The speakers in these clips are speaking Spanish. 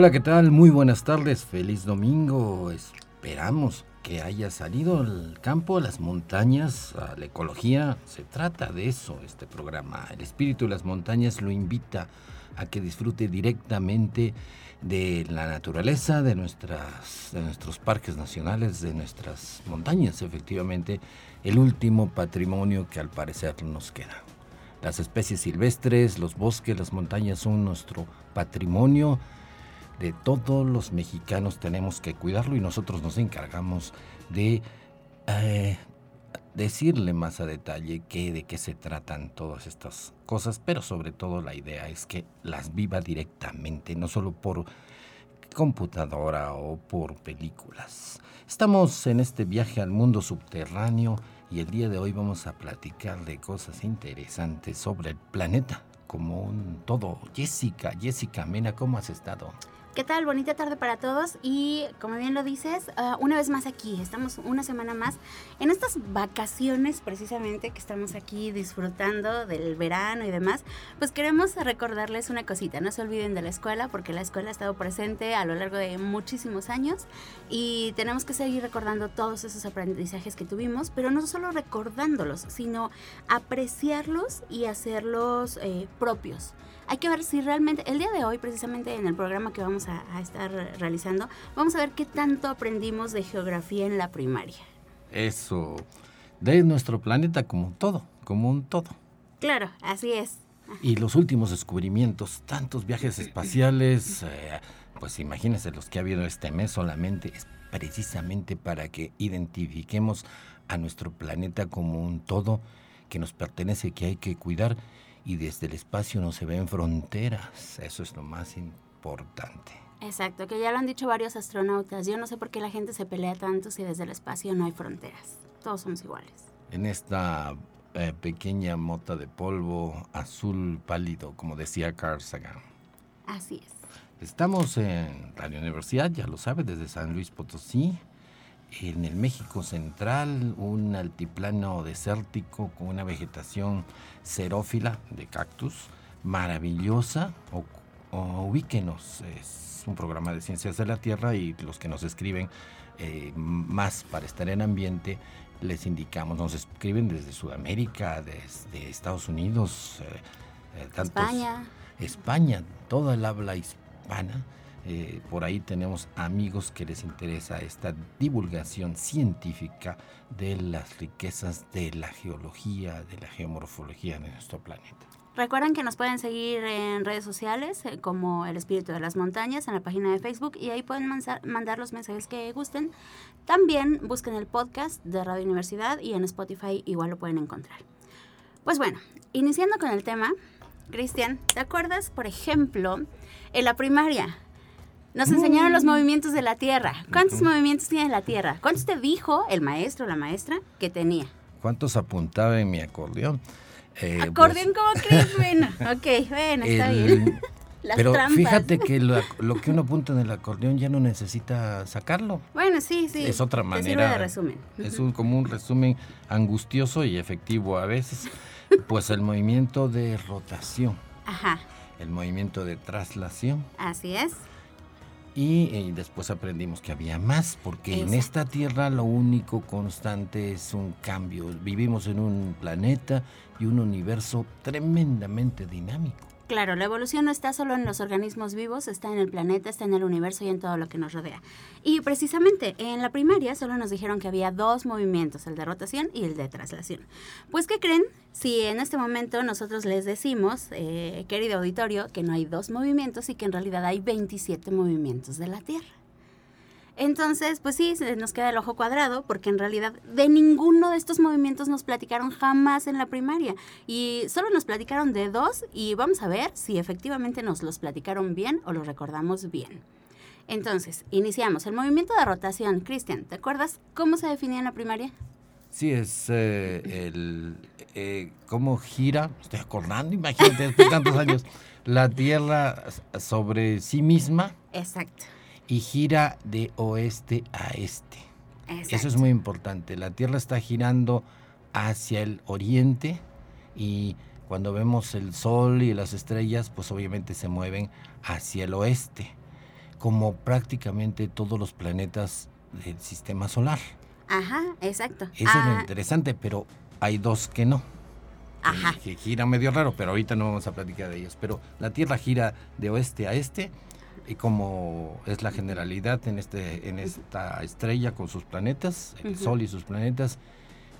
Hola, ¿qué tal? Muy buenas tardes, feliz domingo. Esperamos que haya salido al campo, a las montañas, a la ecología. Se trata de eso este programa. El espíritu de las montañas lo invita a que disfrute directamente de la naturaleza, de, nuestras, de nuestros parques nacionales, de nuestras montañas, efectivamente, el último patrimonio que al parecer nos queda. Las especies silvestres, los bosques, las montañas son nuestro patrimonio de todos los mexicanos tenemos que cuidarlo y nosotros nos encargamos de eh, decirle más a detalle qué, de qué se tratan todas estas cosas, pero sobre todo la idea es que las viva directamente, no solo por computadora o por películas. Estamos en este viaje al mundo subterráneo y el día de hoy vamos a platicar de cosas interesantes sobre el planeta como un todo. Jessica, Jessica Mena, ¿cómo has estado? ¿Qué tal? Bonita tarde para todos. Y como bien lo dices, ah, una vez más aquí, estamos una semana más en estas vacaciones precisamente que estamos aquí disfrutando del verano y demás, pues queremos recordarles una cosita, no se olviden de la escuela porque la escuela ha estado presente a lo largo de muchísimos años y tenemos que seguir recordando todos esos aprendizajes que tuvimos, pero no solo recordándolos, sino apreciarlos y hacerlos eh, propios hay que ver si realmente, el día de hoy, precisamente en el programa que vamos a, estar realizando, vamos a ver qué tanto aprendimos de geografía en la primaria. Eso, de nuestro planeta como todo, como un todo. Claro, así es. Y los últimos descubrimientos, tantos viajes espaciales, eh, pues imagínense los que ha habido este mes solamente, es precisamente para que identifiquemos a nuestro planeta como un todo que nos pertenece, que hay que cuidar y desde el espacio no se ven fronteras. Eso es lo más importante. Exacto, que ya lo han dicho varios astronautas. Yo no sé por qué la gente se pelea tanto si desde el espacio no hay fronteras. Todos somos iguales. En esta eh, pequeña mota de polvo azul pálido, como decía Carl Sagan. Así es. Estamos en Radio Universidad, ya lo sabe, desde San Luis Potosí en el México central, un altiplano desértico con una vegetación xerófila de cactus maravillosa. O, ubíquenos, es un programa de ciencias de la Tierra y los que nos escriben eh, más para estar en ambiente, les indicamos, nos escriben desde Sudamérica, desde Estados Unidos, eh, eh, España. España, toda el habla hispana eh, por ahí tenemos amigos que les interesa esta divulgación científica de las riquezas de la geología, de la geomorfología de nuestro planeta. Recuerden que nos pueden seguir en redes sociales eh, como El Espíritu de las Montañas en la página de Facebook y ahí pueden mandar los mensajes que gusten. También busquen el podcast de Radio Universidad y en Spotify igual lo pueden encontrar. Pues bueno, iniciando con el tema, Cristian, ¿te acuerdas, por ejemplo, en la primaria nos enseñaron los mm. movimientos de la Tierra. ¿Cuántos movimientos tiene la Tierra? ¿Cuántos te dijo el maestro o la maestra que tenía? ¿Cuántos apuntaba en mi acordeón? Eh, ¿Acordeón como crees? Bueno, ok, bueno, está bien. pero fíjate que lo, que uno apunta en el acordeón ya no necesita sacarlo. Bueno, sí, sí. Es otra manera. de resumen. Es un, como un resumen angustioso y efectivo a veces. Pues el movimiento de rotación. Ajá. El movimiento de traslación. Así es. Y, después aprendimos que había más, porque en esta tierra lo único constante es un cambio. Vivimos en un planeta y un universo tremendamente dinámico. Claro, la evolución no está solo en los organismos vivos, está en el planeta, está en el universo y en todo lo que nos rodea. Y precisamente en la primaria solo nos dijeron que había dos movimientos, el de rotación y el de traslación. Pues, ¿qué creen? Si en este momento nosotros les decimos, eh, querido auditorio, que no hay dos movimientos y que en realidad hay 27 movimientos de la Tierra. Entonces, pues sí, se nos queda el ojo cuadrado porque en realidad de ninguno de estos movimientos nos platicaron jamás en la primaria y solo nos platicaron de dos y vamos a ver si efectivamente nos los platicaron bien o los recordamos bien. Entonces, iniciamos el movimiento de rotación. Cristian, ¿te acuerdas cómo se definía en la primaria? Sí, es eh, el eh, cómo gira, estoy acordando, imagínate, después de tantos años, la Tierra sobre sí misma. Exacto. Y gira de oeste a este. Eso es muy importante. La Tierra está girando hacia el oriente y cuando vemos el Sol y las estrellas, pues obviamente se mueven hacia el oeste, como prácticamente todos los planetas del sistema solar. Ajá, exacto. Eso es lo ah. interesante, pero hay dos que no. Ajá. Que, gira medio raro, pero ahorita no vamos a platicar de ellos. Pero la Tierra gira de oeste a este, y como es la generalidad en, este, en esta estrella con sus planetas, el Sol y sus planetas.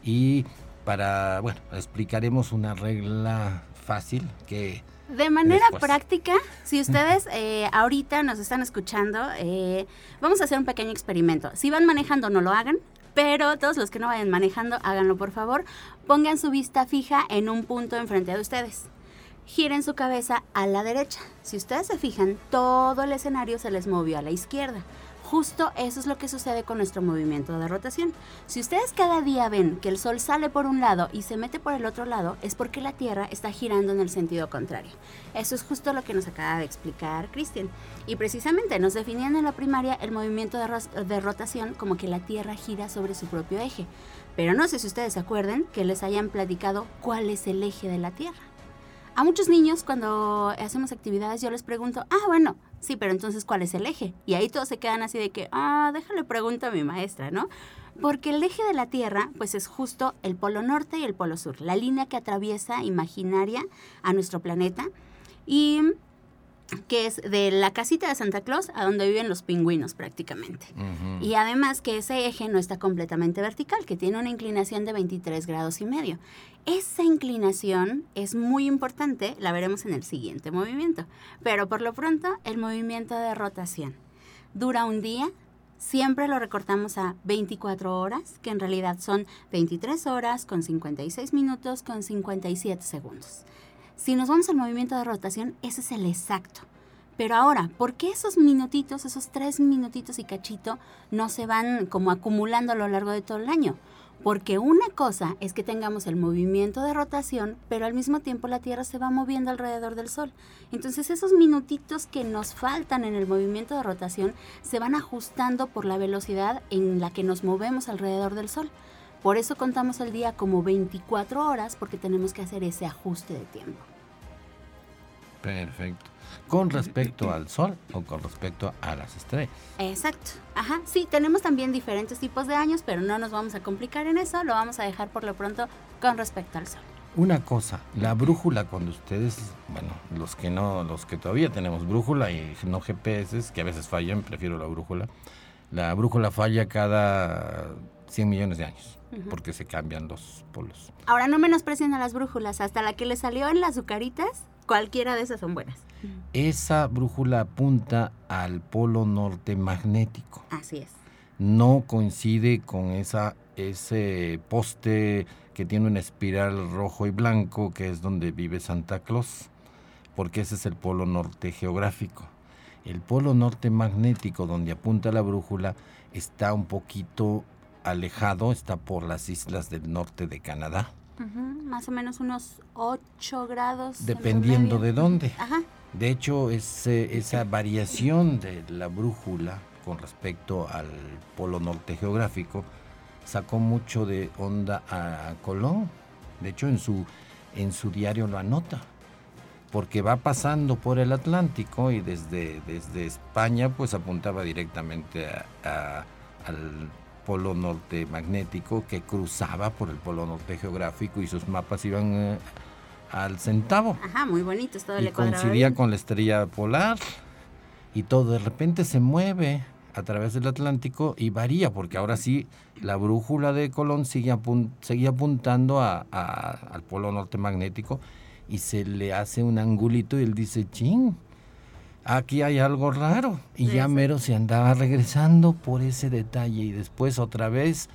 Y para, bueno, explicaremos una regla fácil que de manera práctica, si ustedes eh, ahorita nos están escuchando, eh, vamos a hacer un pequeño experimento. Si van manejando, no lo hagan. Pero todos los que no vayan manejando, háganlo por favor. Pongan su vista fija en un punto enfrente de ustedes. Giren su cabeza a la derecha. Si ustedes se fijan, todo el escenario se les movió a la izquierda. Justo eso es lo que sucede con nuestro movimiento de rotación. Si ustedes cada día ven que el Sol sale por un lado y se mete por el otro lado, es porque la Tierra está girando en el sentido contrario. Eso es justo lo que nos acaba de explicar Christian. Y precisamente nos definían en la primaria el movimiento de, rotación como que la Tierra gira sobre su propio eje. Pero no sé si ustedes se acuerden que les hayan platicado cuál es el eje de la Tierra. A muchos niños cuando hacemos actividades yo les pregunto, ah, bueno, sí, pero entonces ¿cuál es el eje? Y ahí todos se quedan así de que, ah, déjale pregunto a mi maestra, ¿no? Porque el eje de la Tierra, pues es justo el polo norte y el polo sur, la línea que atraviesa imaginaria a nuestro planeta. Y que es de la casita de Santa Claus a donde viven los pingüinos prácticamente. Y además que ese eje no está completamente vertical, que tiene una inclinación de 23 grados y medio. Esa inclinación es muy importante, la veremos en el siguiente movimiento. Pero por lo pronto, el movimiento de rotación dura un día, siempre lo recortamos a 24 horas, que en realidad son 23 horas con 56 minutos con 57 segundos. Si nos vamos al movimiento de rotación, ese es el exacto. Pero ahora, ¿por qué esos minutitos, esos tres minutitos y cachito, no se van como acumulando a lo largo de todo el año? Porque una cosa es que tengamos el movimiento de rotación, pero al mismo tiempo la Tierra se va moviendo alrededor del Sol. Entonces esos minutitos que nos faltan en el movimiento de rotación se van ajustando por la velocidad en la que nos movemos alrededor del Sol. Por eso contamos el día como 24 horas porque tenemos que hacer ese ajuste de tiempo. Perfecto. ¿Con respecto al Sol o con respecto a las estrellas? Exacto. Ajá. Sí, tenemos también diferentes tipos de años, pero no nos vamos a complicar en eso. Lo vamos a dejar por lo pronto con respecto al Sol. Una cosa, la brújula cuando ustedes, bueno, los que no, los que todavía tenemos brújula y no GPS, que a veces fallan, prefiero la brújula. La brújula falla cada 100 millones de años porque se cambian los polos. Ahora no menosprecien a las brújulas, hasta la que le salió en las azucaritas, cualquiera de esas son buenas. Esa brújula apunta al polo norte magnético. Así es. No coincide con esa, ese poste que tiene una espiral rojo y blanco, que es donde vive Santa Claus, porque ese es el polo norte geográfico. El polo norte magnético, donde apunta la brújula, está un poquito alejado, está por las islas del norte de Canadá. más o menos unos 8 grados. Dependiendo de dónde. De hecho, esa variación de la brújula con respecto al polo norte geográfico sacó mucho de onda a Colón. De hecho, en su, en su diario lo anota. Porque va pasando por el Atlántico y desde, desde España pues apuntaba directamente a, al polo norte magnético que cruzaba por el polo norte geográfico y sus mapas iban eh, al centavo. Ajá, muy bonito, todo y coincidía con la estrella polar y todo de repente se mueve a través del Atlántico y varía, porque ahora sí la brújula de Colón sigue seguía apuntando a, al polo norte magnético y se le hace un angulito y él dice, ching, aquí hay algo raro. Y ya mero se andaba regresando por ese detalle y después otra vez...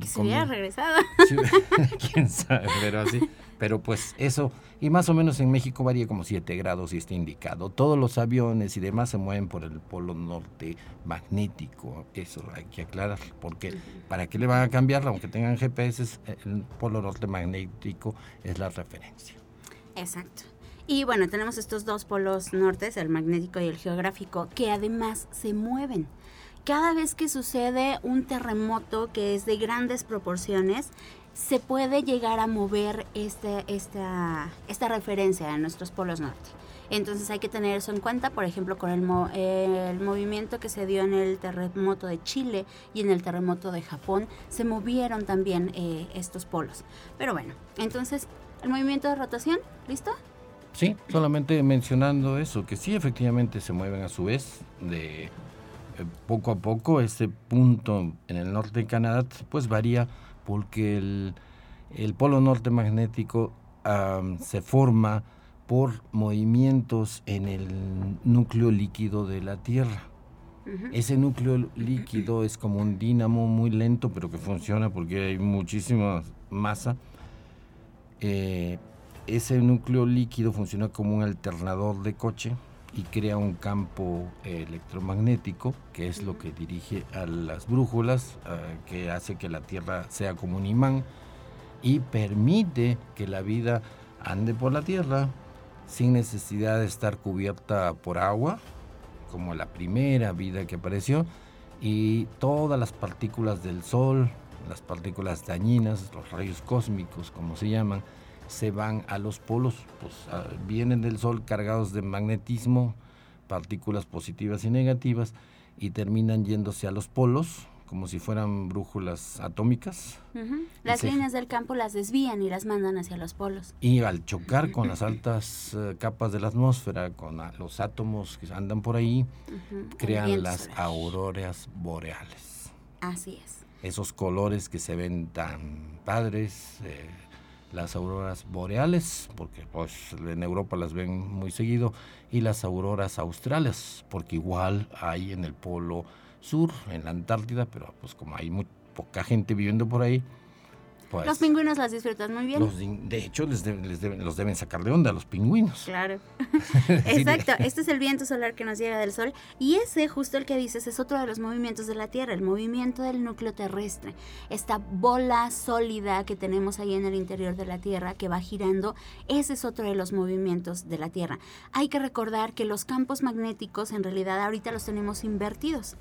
Que se hubiera regresado. quién sabe, pero así. Pero pues eso, y más o menos en México varía como 7 grados y está indicado. Todos los aviones y demás se mueven por el polo norte magnético, eso hay que aclarar, porque para qué le van a cambiar, aunque tengan GPS, el polo norte magnético es la referencia. Exacto. Y bueno, tenemos estos dos polos nortes, el magnético y el geográfico, que además se mueven. Cada vez que sucede un terremoto que es de grandes proporciones, se puede llegar a mover este, esta, esta referencia a nuestros polos norte. Entonces hay que tener eso en cuenta, por ejemplo, con el, el, movimiento que se dio en el terremoto de Chile y en el terremoto de Japón, se movieron también eh, estos polos. Pero bueno, entonces, el movimiento de rotación, ¿listo? Sí, solamente mencionando eso, que sí efectivamente se mueven a su vez de eh, poco a poco. Ese punto en el norte de Canadá pues varía porque el, polo norte magnético se forma por movimientos en el núcleo líquido de la Tierra. Ese núcleo líquido es como un dínamo muy lento, pero que funciona porque hay muchísima masa. Eh, ese núcleo líquido funciona como un alternador de coche y crea un campo electromagnético que es lo que dirige a las brújulas, eh, que hace que la Tierra sea como un imán y permite que la vida ande por la Tierra sin necesidad de estar cubierta por agua, como la primera vida que apareció, y todas las partículas del Sol, las partículas dañinas, los rayos cósmicos, como se llaman, se van a los polos, pues vienen del Sol cargados de magnetismo, partículas positivas y negativas, y terminan yéndose a los polos, como si fueran brújulas atómicas. Las líneas del campo las desvían y las mandan hacia los polos. Y al chocar con las altas eh, capas de la atmósfera, con los átomos que andan por ahí, crean las auroras boreales. Así es. Esos colores que se ven tan padres. Eh, las auroras boreales, porque pues en Europa las ven muy seguido, y las auroras australes, porque igual hay en el polo sur, en la Antártida, pero pues como hay muy poca gente viviendo por ahí, pues, los pingüinos las disfrutan muy bien. de hecho, les, los deben sacar de onda los pingüinos. Claro. Exacto. Este es el viento solar que nos llega del Sol. Y ese, justo el que dices, es otro de los movimientos de la Tierra, el movimiento del núcleo terrestre. Esta bola sólida que tenemos ahí en el interior de la Tierra que va girando, ese es otro de los movimientos de la Tierra. Hay que recordar que los campos magnéticos en realidad ahorita los tenemos invertidos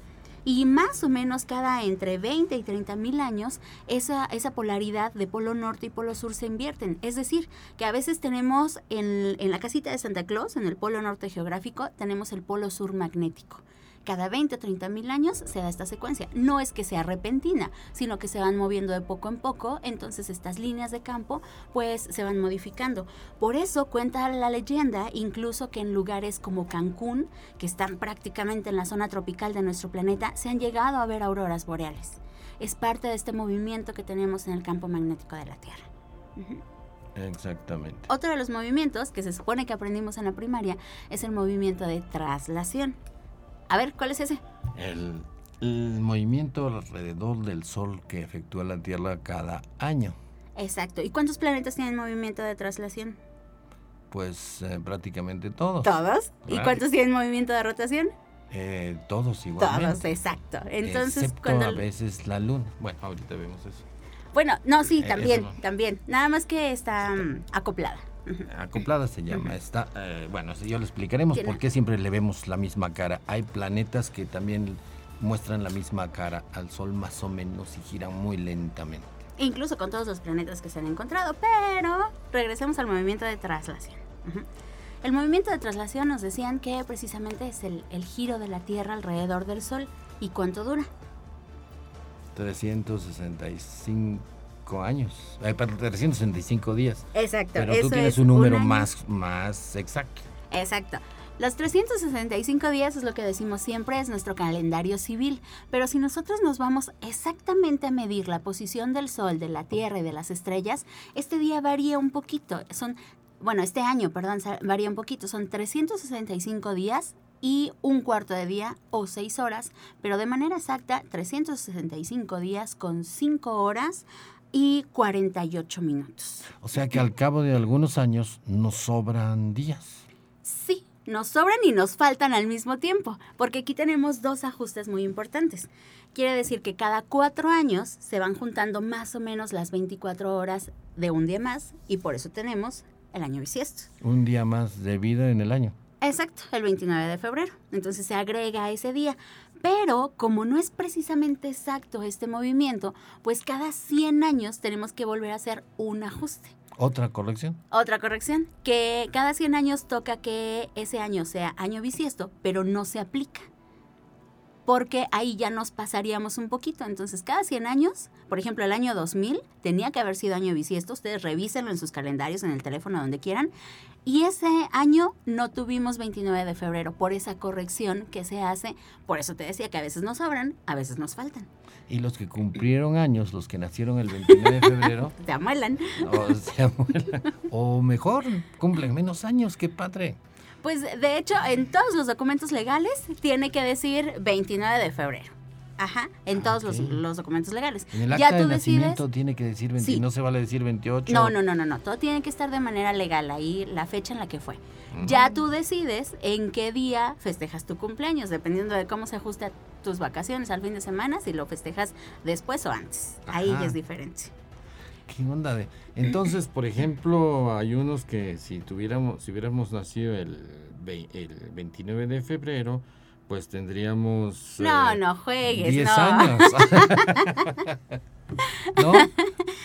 y más o menos cada entre 20 y 30 mil años esa, esa polaridad de polo norte y polo sur se invierten. Es decir, que a veces tenemos en, en la casita de Santa Claus, en el polo norte geográfico, tenemos el polo sur magnético cada 20 o 30 mil años se da esta secuencia. No es que sea repentina, sino que se van moviendo de poco en poco, entonces estas líneas de campo pues se van modificando. Por eso cuenta la leyenda incluso que en lugares como Cancún, que están prácticamente en la zona tropical de nuestro planeta, se han llegado a ver auroras boreales. Es parte de este movimiento que tenemos en el campo magnético de la Tierra. Exactamente. Otro de los movimientos que se supone que aprendimos en la primaria es el movimiento de traslación. A ver, ¿cuál es ese? El, movimiento alrededor del Sol que efectúa la Tierra cada año. Exacto. ¿Y cuántos planetas tienen movimiento de traslación? Pues eh, prácticamente todos. ¿Todos? ¿Y cuántos tienen movimiento de rotación? Eh, todos igualmente. Todos, exacto. Entonces, Excepto cuando... a veces la luna. Bueno, ahorita vemos eso. Bueno, no, sí, eh, también, también. Nada más que está mm, acoplada. Acoplada se llama. Está, eh, bueno, yo le explicaremos por qué siempre le vemos la misma cara. Hay planetas que también muestran la misma cara al Sol más o menos y giran muy lentamente. Incluso con todos los planetas que se han encontrado, pero regresemos al movimiento de traslación. El movimiento de traslación nos decían que precisamente es el, el giro de la Tierra alrededor del Sol. ¿Y cuánto dura? 365 años, eh, 365 días. Exacto. Pero tú tienes un número más, más exacto. Exacto. Los 365 días es lo que decimos siempre, es nuestro calendario civil, pero si nosotros nos vamos exactamente a medir la posición del Sol, de la Tierra y de las estrellas, este día varía un poquito. Son, bueno, este año, perdón, varía un poquito. Son 365 días y un cuarto de día o seis horas, pero de manera exacta 365 días con 5 horas y 48 minutos. O sea que al cabo de algunos años nos sobran días. Sí, nos sobran y nos faltan al mismo tiempo, porque aquí tenemos dos ajustes muy importantes. Quiere decir que cada cuatro años se van juntando más o menos las 24 horas de un día más y por eso tenemos el año bisiesto. Un día más de vida en el año. Exacto, el 29 de febrero. Entonces se agrega ese día. Pero como no es precisamente exacto este movimiento, pues cada 100 años tenemos que volver a hacer un ajuste. ¿Otra corrección? Otra corrección, que cada 100 años toca que ese año sea año bisiesto, pero no se aplica porque ahí ya nos pasaríamos un poquito. Entonces, cada 100 años, por ejemplo, el año 2000 tenía que haber sido año bisiesto, ustedes revísenlo en sus calendarios, en el teléfono, donde quieran. Y ese año no tuvimos 29 de febrero por esa corrección que se hace. Por eso te decía que a veces nos sobran, a veces nos faltan. Y los que cumplieron años, los que nacieron el 29 de febrero... se amuelan. O, se amuelan. o mejor, cumplen menos años, qué padre. Pues de hecho, en todos los documentos legales tiene que decir 29 de febrero. Ajá, en todos los, documentos legales. En el acta ya tú de nacimiento tiene que decir 20, no se vale decir 28. No, no, no, no, no, todo tiene que estar de manera legal, ahí la fecha en la que fue. Ya tú decides en qué día festejas tu cumpleaños, dependiendo de cómo se ajusta tus vacaciones al fin de semana, si lo festejas después o antes. Ahí ya es diferente. ¿Qué onda de? Entonces, por ejemplo, hay unos que si tuviéramos, si hubiéramos nacido el, el 29 de febrero, pues tendríamos... No, eh, no juegues, 10 años. ¿No?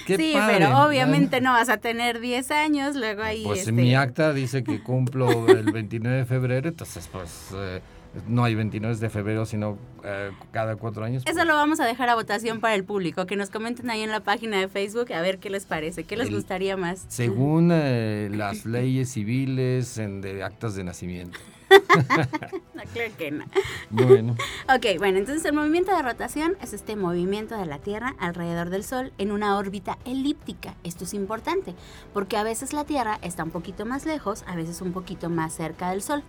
sí, pero obviamente no vas a tener 10 años, luego ahí... Pues en mi este acta dice que cumplo el 29 de febrero, entonces pues... Eh, no hay 29 de febrero, sino eh, cada cuatro años. Eso lo vamos a dejar a votación para el público, que nos comenten ahí en la página de Facebook a ver qué les parece, qué les gustaría más. Según eh, las leyes civiles en, de actas de nacimiento. no, claro que no. Bueno. ok, bueno, entonces el movimiento de rotación es este movimiento de la Tierra alrededor del Sol en una órbita elíptica. Esto es importante, porque a veces la Tierra está un poquito más lejos, a veces un poquito más cerca del Sol.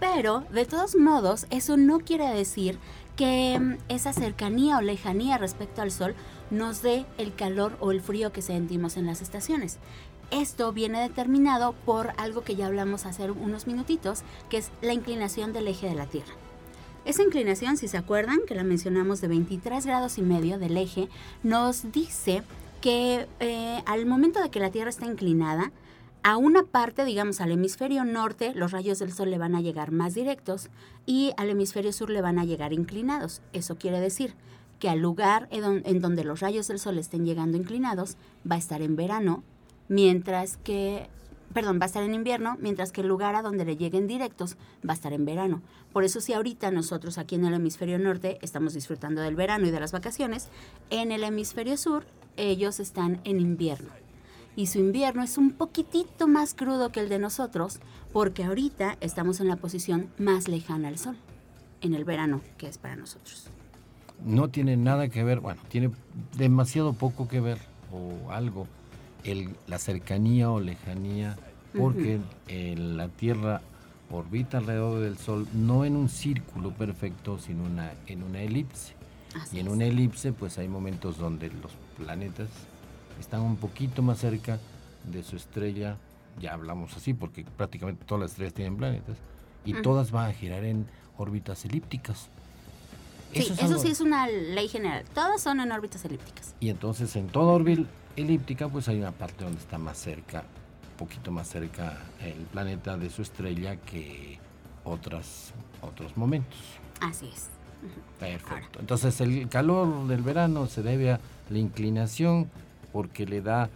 Pero, de todos modos, eso no quiere decir que mm, esa cercanía o lejanía respecto al Sol nos dé el calor o el frío que sentimos en las estaciones. Esto viene determinado por algo que ya hablamos hace unos minutitos, que es la inclinación del eje de la Tierra. Esa inclinación, si se acuerdan, que la mencionamos de 23 grados y medio del eje, nos dice que eh, al momento de que la Tierra está inclinada, a una parte, digamos al hemisferio norte, los rayos del sol le van a llegar más directos y al hemisferio sur le van a llegar inclinados. Eso quiere decir que al lugar en donde los rayos del sol estén llegando inclinados va a estar en verano, mientras que, perdón, va a estar en invierno, mientras que el lugar a donde le lleguen directos va a estar en verano. Por eso si ahorita nosotros aquí en el hemisferio norte estamos disfrutando del verano y de las vacaciones, en el hemisferio sur ellos están en invierno y su invierno es un poquitito más crudo que el de nosotros porque ahorita estamos en la posición más lejana al sol, en el verano que es para nosotros. No tiene nada que ver, bueno, tiene demasiado poco que ver o algo el, la cercanía o lejanía porque la Tierra orbita alrededor del Sol no en un círculo perfecto, sino una, en una elipse. y en una elipse pues hay momentos donde los planetas están un poquito más cerca de su estrella, ya hablamos así porque prácticamente todas las estrellas tienen planetas, y todas van a girar en órbitas elípticas. Sí, eso, sí es una ley general, todas son en órbitas elípticas. Y entonces en toda órbita elíptica pues hay una parte donde está más cerca, un poquito más cerca el planeta de su estrella que otras, otros momentos. Así es. Perfecto. Entonces el calor del verano se debe a la inclinación porque le da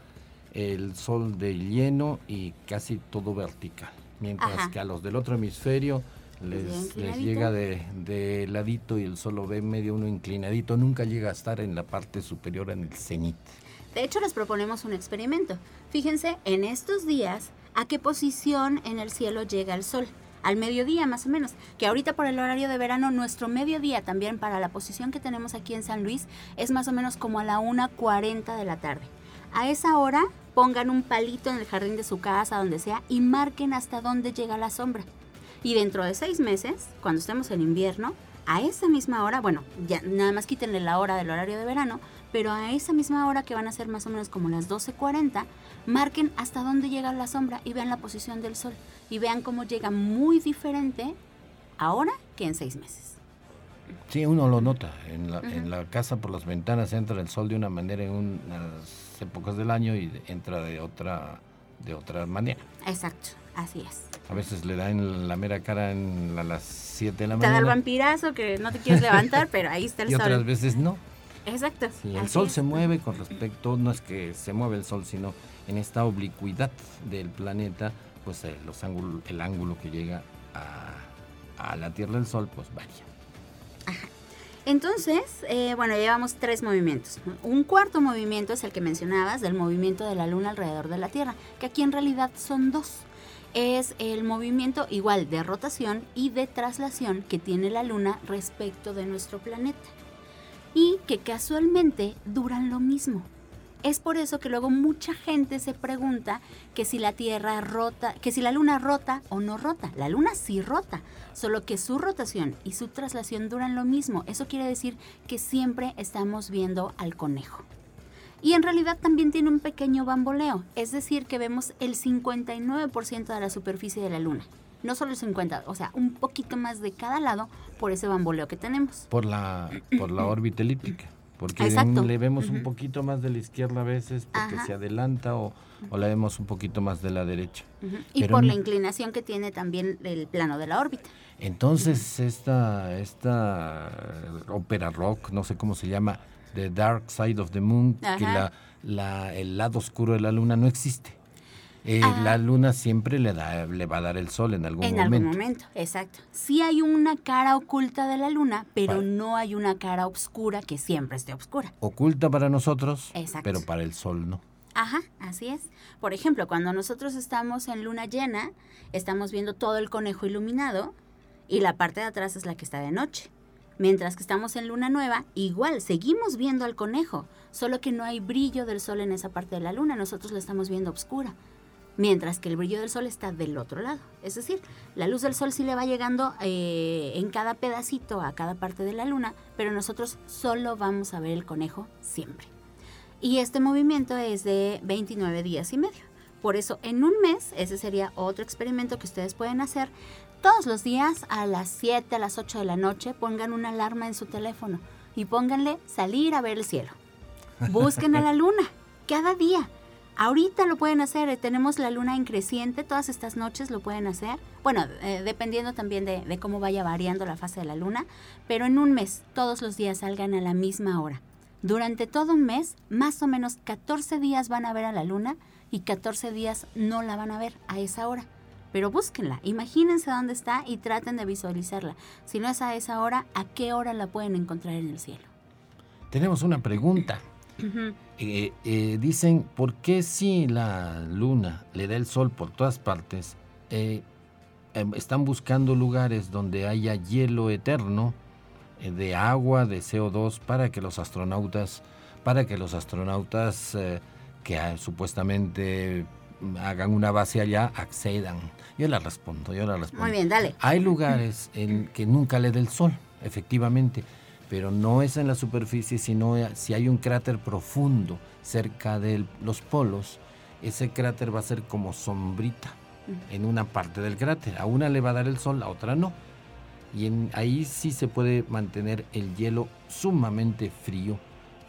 el sol de lleno y casi todo vertical. Mientras que a los del otro hemisferio les, llega de, ladito y el sol lo ve medio uno inclinadito, nunca llega a estar en la parte superior en el cenit. De hecho, les proponemos un experimento. Fíjense en estos días a qué posición en el cielo llega el sol. Al mediodía más o menos, que ahorita por el horario de verano, nuestro mediodía también para la posición que tenemos aquí en San Luis es más o menos como a la 1.40 de la tarde. A esa hora pongan un palito en el jardín de su casa, donde sea, y marquen hasta dónde llega la sombra. Y dentro de seis meses, cuando estemos en invierno, a esa misma hora, bueno, ya nada más quítenle la hora del horario de verano, pero a esa misma hora que van a ser más o menos como las 12.40, marquen hasta dónde llega la sombra y vean la posición del sol y vean cómo llega muy diferente ahora que en seis meses. Sí, uno lo nota. En la, en la casa por las ventanas entra el sol de una manera en unas épocas del año y entra de otra, de otra manera. Exacto, así es. A veces le da en la mera cara en a las 7 de la Te mañana. da el vampirazo que no te quieres levantar, pero ahí está el y sol. otras veces no. Exacto. Sí, el sol es. se mueve con respecto, no es que se mueve el sol, sino en esta oblicuidad del planeta, pues eh, los ángulos, el ángulo que llega a, a la Tierra del Sol, pues varía. Entonces, eh, bueno, llevamos tres movimientos. Un cuarto movimiento es el que mencionabas, del movimiento de la Luna alrededor de la Tierra, que aquí en realidad son dos. Es el movimiento igual de rotación y de traslación que tiene la Luna respecto de nuestro planeta. Y que casualmente duran lo mismo. Es por eso que luego mucha gente se pregunta que si la Tierra rota, que si la Luna rota o no rota. La Luna sí rota, solo que su rotación y su traslación duran lo mismo. Eso quiere decir que siempre estamos viendo al conejo. Y en realidad también tiene un pequeño bamboleo, es decir, que vemos el 59% de la superficie de la Luna. No solo el 50, o sea, un poquito más de cada lado por ese bamboleo que tenemos. Por la, por la órbita elíptica. Porque Exacto. le vemos un poquito más de la izquierda a veces porque Ajá. se adelanta o, o la vemos un poquito más de la derecha. Y Pero por la inclinación que tiene también el plano de la órbita. Entonces, esta, esta ópera rock, no sé cómo se llama, The Dark Side of the Moon, que la, la- el lado oscuro de la luna no existe. Eh, Ah. La luna siempre le, da, le va a dar el sol en algún en momento. algún momento, exacto. Sí hay una cara oculta de la luna, pero Vale. no hay una cara oscura que siempre esté oscura. Oculta para nosotros, Exacto. pero para el sol no. Ajá, así es. Por ejemplo, cuando nosotros estamos en luna llena, estamos viendo todo el conejo iluminado y la parte de atrás es la que está de noche. Mientras que estamos en luna nueva, igual seguimos viendo al conejo, solo que no hay brillo del sol en esa parte de la luna, nosotros la estamos viendo oscura. Mientras que el brillo del sol está del otro lado. Es decir, la luz del sol sí le va llegando eh, en cada pedacito a cada parte de la luna, pero nosotros solo vamos a ver el conejo siempre. Y este movimiento es de 29 días y medio. Por eso, en un mes, ese sería otro experimento que ustedes pueden hacer. Todos los días a las 7, a las 8 de la noche, pongan una alarma en su teléfono y pónganle salir a ver el cielo. Busquen a la luna, cada día. Ahorita lo pueden hacer, eh, tenemos la luna en creciente, todas estas noches lo pueden hacer. Bueno, eh, dependiendo también de, de cómo vaya variando la fase de la luna, pero en un mes, todos los días salgan a la misma hora. Durante todo un mes, más o menos 14 días van a ver a la luna y 14 días no la van a ver a esa hora. Pero búsquenla, imagínense dónde está y traten de visualizarla. Si no es a esa hora, ¿a qué hora la pueden encontrar en el cielo? Tenemos una pregunta. Eh, eh, dicen, ¿por qué si la luna le da el sol por todas partes, eh, em, están buscando lugares donde haya hielo eterno, de agua, de CO2, para que los astronautas, para que los astronautas que ah, supuestamente mm, hagan una base allá accedan? Yo la respondo, yo la respondo. Muy bien, dale. Hay lugares en que nunca le da el sol, efectivamente, pero no es en la superficie, sino si hay un cráter profundo cerca de los polos, ese cráter va a ser como sombrita en una parte del cráter. A una le va a dar el sol, a otra no. Y en- ahí sí se puede mantener el hielo sumamente frío,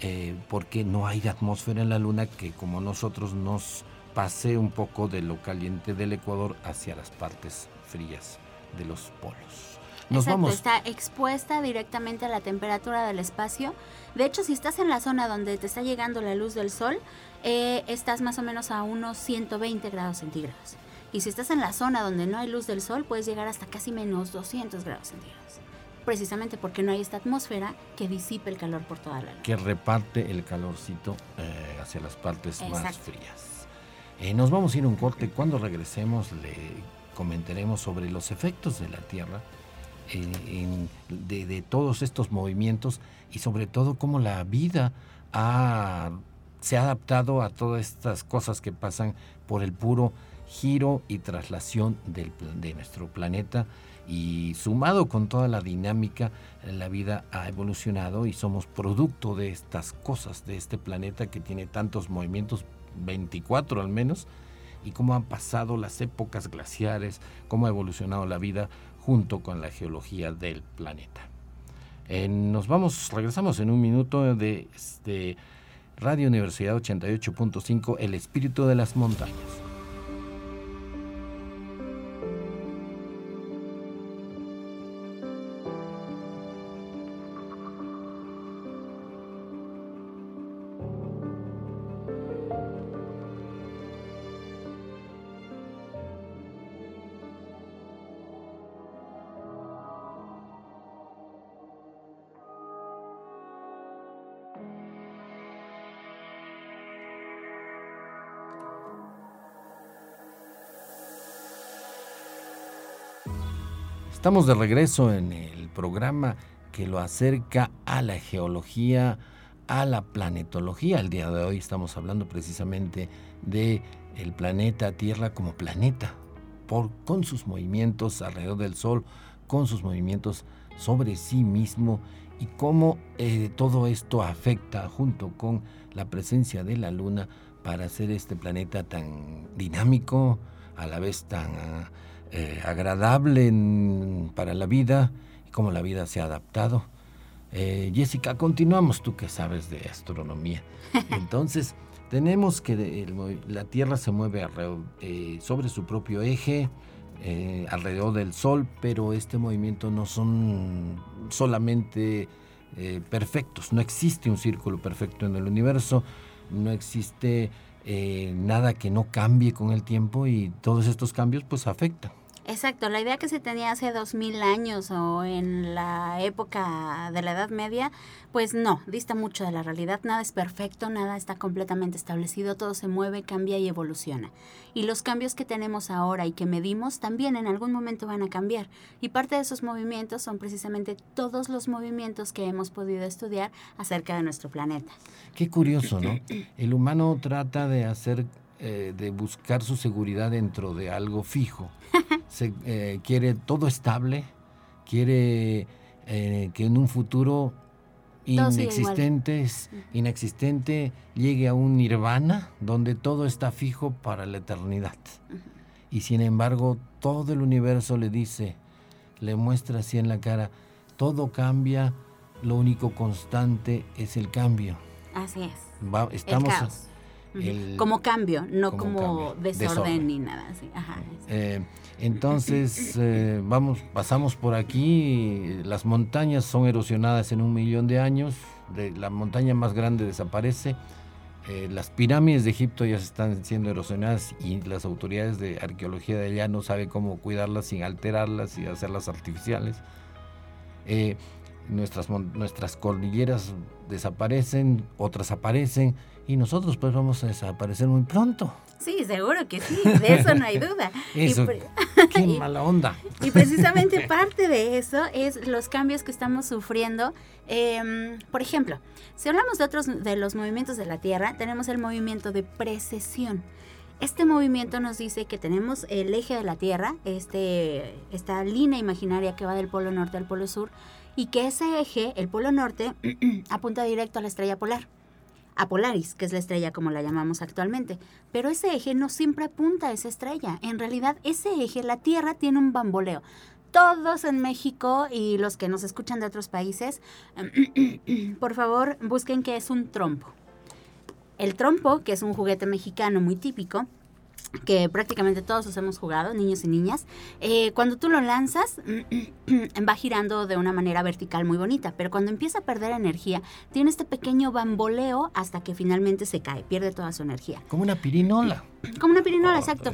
eh, porque no hay atmósfera en la luna que como nosotros nos pase un poco de lo caliente del Ecuador hacia las partes frías de los polos. Nos Exacto, vamos. está expuesta directamente a la temperatura del espacio. De hecho, si estás en la zona donde te está llegando la luz del sol, eh, estás más o menos a unos 120 grados centígrados. Y si estás en la zona donde no hay luz del sol, puedes llegar hasta casi menos 200 grados centígrados. Precisamente porque no hay esta atmósfera que disipe el calor por toda la luna. que reparte el calorcito eh, hacia las partes más Exacto. frías. Eh, nos vamos a ir a un corte. Cuando regresemos le comentaremos sobre los efectos de la Tierra, de, todos estos movimientos y sobre todo cómo la vida se ha adaptado a todas estas cosas que pasan por el puro giro y traslación del, de nuestro planeta. Y sumado con toda la dinámica, la vida ha evolucionado y somos producto de estas cosas, de este planeta que tiene tantos movimientos, 24 al menos, y cómo han pasado las épocas glaciares, cómo ha evolucionado la vida junto con la geología del planeta. nos vamos, regresamos en un minuto de, de Radio Universidad 88.5, El Espíritu de las Montañas. Estamos de regreso en el programa que lo acerca a la geología, a la planetología. El día de hoy estamos hablando precisamente de el planeta Tierra como planeta, con sus movimientos alrededor del Sol, con sus movimientos sobre sí mismo y cómo eh, todo esto afecta junto con la presencia de la Luna para hacer este planeta tan dinámico, a la vez tan... Eh, agradable para la vida y cómo la vida se ha adaptado. Eh, Jessica, continuamos, tú que sabes de astronomía. Entonces, tenemos que la Tierra se mueve eh, sobre su propio eje, alrededor del Sol, pero este movimiento no son solamente perfectos, no existe un círculo perfecto en el universo, no existe nada que no cambie con el tiempo y todos estos cambios pues afectan. Exacto, la idea que se tenía hace dos mil años o en la época de la Edad Media, pues no, dista mucho de la realidad, nada es perfecto, nada está completamente establecido, todo se mueve, cambia y evoluciona. Y los cambios que tenemos ahora y que medimos también en algún momento van a cambiar. Y parte de esos movimientos son precisamente todos los movimientos que hemos podido estudiar acerca de nuestro planeta. Qué curioso, ¿no? El humano trata de hacer eh, de buscar su seguridad dentro de algo fijo. Se, eh, quiere todo estable, quiere eh, que en un futuro inexistente, inexistente llegue a un nirvana donde todo está fijo para la eternidad. Y sin embargo, todo el universo le dice, le muestra así en la cara, todo cambia, lo único constante es el cambio. Así es. estamos, como cambio, no como, desorden, ni nada así. Eh, entonces, eh, vamos, pasamos por aquí, las montañas son erosionadas en un millón de años, la montaña más grande desaparece, eh, las pirámides de Egipto ya se están siendo erosionadas y las autoridades de arqueología de allá no saben cómo cuidarlas sin alterarlas y hacerlas artificiales. nuestras, nuestras cordilleras desaparecen, otras aparecen, y nosotros pues vamos a desaparecer muy pronto. Sí, seguro que sí, de eso no hay duda. eso, qué mala onda. Y precisamente parte de eso es los cambios que estamos sufriendo. Em, por ejemplo, si hablamos de otros de los movimientos de la Tierra, tenemos el movimiento de precesión. Este movimiento nos dice que tenemos el eje de la Tierra, este, esta línea imaginaria que va del polo norte al polo sur, y que ese eje, el polo norte, apunta directo a la estrella polar a Polaris, que es la estrella como la llamamos actualmente. Pero ese eje no siempre apunta a esa estrella. En realidad, ese eje, la Tierra, tiene un bamboleo. Todos en México y los que nos escuchan de otros países, por favor, busquen qué es un trompo. El trompo, que es un juguete mexicano muy típico, que prácticamente todos hemos jugado, niños y niñas, eh, cuando tú lo lanzas va girando de una manera vertical muy bonita, pero cuando empieza a perder energía, tiene este pequeño bamboleo hasta que finalmente se cae, pierde toda su energía. Como una pirinola. Como una pirinola, oh, exacto.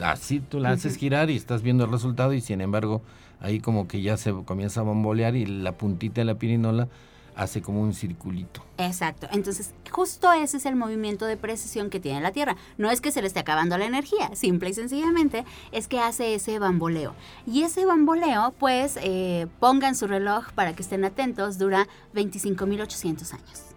Así tú la haces girar y estás viendo el resultado y sin embargo ahí como que ya se comienza a bambolear y la puntita de la pirinola hace como un circulito. Exacto. Entonces, justo ese es el movimiento de precesión que tiene la Tierra. No es que se le esté acabando la energía, simple y sencillamente es que hace ese bamboleo. Y ese bamboleo, pues, eh, pongan su reloj para que estén atentos, dura 25.800 años.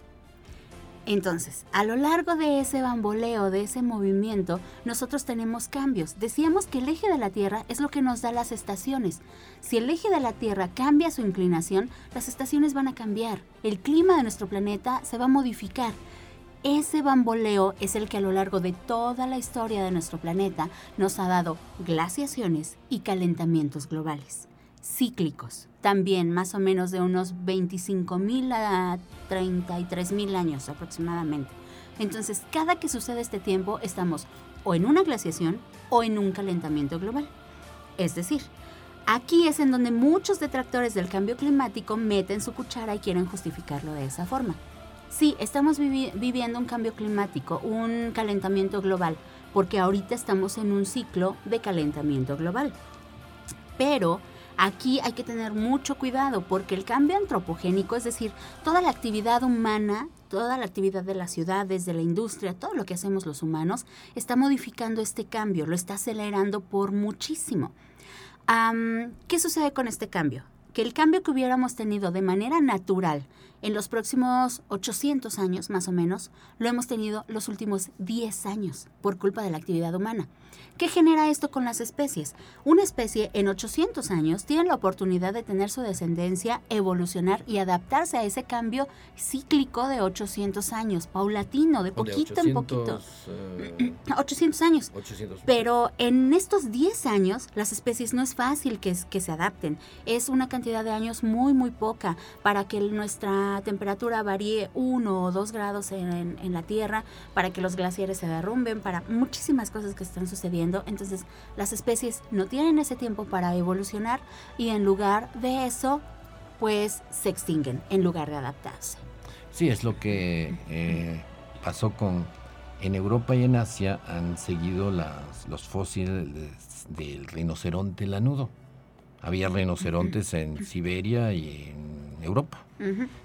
Entonces, a lo largo de ese bamboleo, de ese movimiento, nosotros tenemos cambios. Decíamos que el eje de la Tierra es lo que nos da las estaciones. Si el eje de la Tierra cambia su inclinación, las estaciones van a cambiar. El clima de nuestro planeta se va a modificar. Ese bamboleo es el que a lo largo de toda la historia de nuestro planeta nos ha dado glaciaciones y calentamientos globales cíclicos, también más o menos de unos 25.000 a 33.000 años aproximadamente. Entonces, cada que sucede este tiempo, estamos o en una glaciación o en un calentamiento global. Es decir, aquí es en donde muchos detractores del cambio climático meten su cuchara y quieren justificarlo de esa forma. Sí, estamos viviendo un cambio climático, un calentamiento global, porque ahorita estamos en un ciclo de calentamiento global. Pero Aquí hay que tener mucho cuidado porque el cambio antropogénico, es decir, toda la actividad humana, toda la actividad de las ciudades, de la industria, todo lo que hacemos los humanos, está modificando este cambio, lo está acelerando por muchísimo. ¿Qué sucede con este cambio? Que el cambio que hubiéramos tenido de manera natural en los próximos 800 años más o menos, lo hemos tenido los últimos 10 años por culpa de la actividad humana. ¿Qué genera esto con las especies? Una especie en 800 años tiene la oportunidad de tener su descendencia, evolucionar y adaptarse a ese cambio cíclico de 800 años, paulatino, de poquito en poquito. 800 eh, años. Pero en estos 10 años, las especies no es fácil que, que se adapten. Es una cantidad de años muy, muy poca para que nuestra temperatura varíe 1 o 2 grados en, en la Tierra, para que los glaciares se derrumben, para muchísimas cosas que están sucediendo entonces las especies no tienen ese tiempo para evolucionar y en lugar de eso, pues se extinguen en lugar de adaptarse. Sí, es lo que eh, pasó con... En Europa y en Asia han seguido las, los fósiles del rinoceronte lanudo. Había rinocerontes en Siberia y en Europa.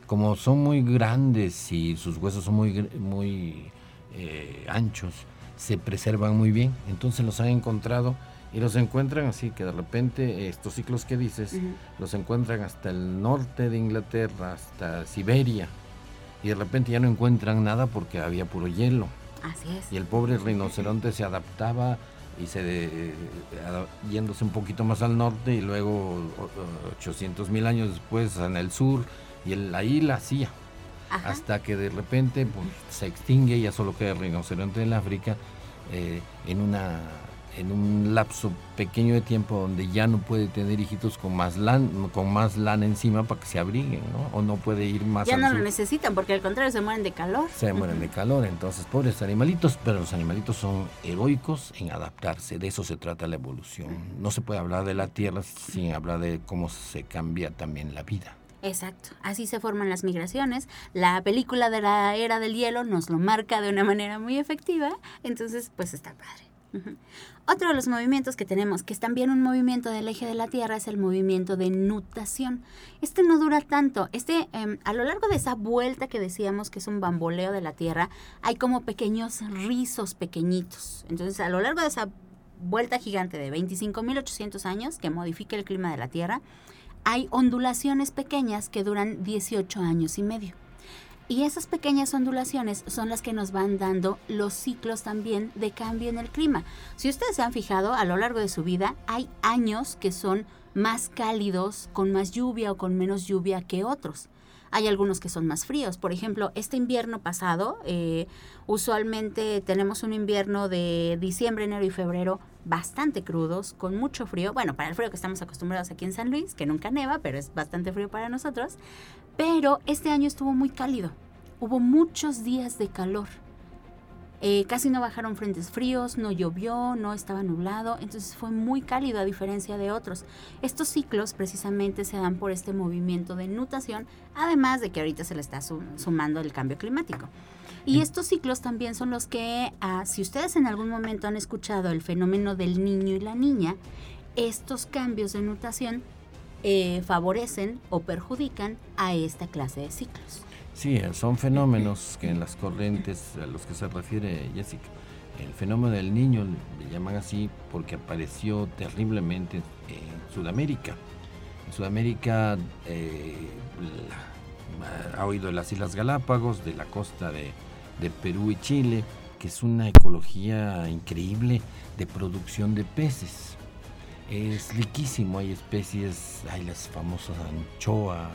Como son muy grandes y sus huesos son muy, muy eh, anchos, se preservan muy bien. Entonces los han encontrado y los encuentran así que de repente estos ciclos que dices los encuentran hasta el norte de Inglaterra, hasta Siberia y de repente ya no encuentran nada porque había puro hielo. Así es. Y el pobre rinoceronte se adaptaba y se yéndose un poquito más al norte y luego 800 mil años después en el sur y el, ahí la hacía hasta que de repente pues, se extingue y ya solo queda el rinoceronte en África eh, en una en un lapso pequeño de tiempo donde ya no puede tener hijitos con más lana, con más lana encima para que se abriguen, ¿no? O no puede ir más Ya no lo necesitan porque al contrario se mueren de calor. Se mueren de calor, entonces pobres animalitos, pero los animalitos son heroicos en adaptarse, de eso se trata la evolución. No se puede hablar de la Tierra sin hablar de cómo se cambia también la vida. Exacto, así se forman las migraciones. La película de la era del hielo nos lo marca de una manera muy efectiva, entonces pues está padre. Otro de los movimientos que tenemos, que es también un movimiento del eje de la Tierra, es el movimiento de nutación. Este no dura tanto. Este, em, a lo largo de esa vuelta que decíamos que es un bamboleo de la Tierra, hay como pequeños rizos pequeñitos. Entonces, a lo largo de esa vuelta gigante de 25.800 años que modifica el clima de la Tierra, hay ondulaciones pequeñas que duran 18 años y medio. Y esas pequeñas ondulaciones son las que nos van dando los ciclos también de cambio en el clima. Si ustedes se han fijado, a lo largo de su vida hay años que son más cálidos, con más lluvia o con menos lluvia que otros. Hay algunos que son más fríos. Por ejemplo, este invierno pasado, eh, usualmente tenemos un invierno de diciembre, enero y febrero bastante crudos, con mucho frío. Bueno, para el frío que estamos acostumbrados aquí en San Luis, que nunca neva, pero es bastante frío para nosotros. Pero este año estuvo muy cálido. Hubo muchos días de calor. Eh, casi no bajaron frentes fríos, no llovió, no estaba nublado, entonces fue muy cálido a diferencia de otros. Estos ciclos precisamente se dan por este movimiento de nutación, además de que ahorita se le está sumando el cambio climático. Y estos ciclos también son los que, ah, si ustedes en algún momento han escuchado el fenómeno del niño y la niña, estos cambios de nutación eh, favorecen o perjudican a esta clase de ciclos. Sí, son fenómenos que en las corrientes a los que se refiere Jessica, el fenómeno del niño le llaman así porque apareció terriblemente en Sudamérica. En Sudamérica eh, ha oído de las Islas Galápagos, de la costa de, de Perú y Chile, que es una ecología increíble de producción de peces. Es riquísimo, hay especies, hay las famosas anchoas,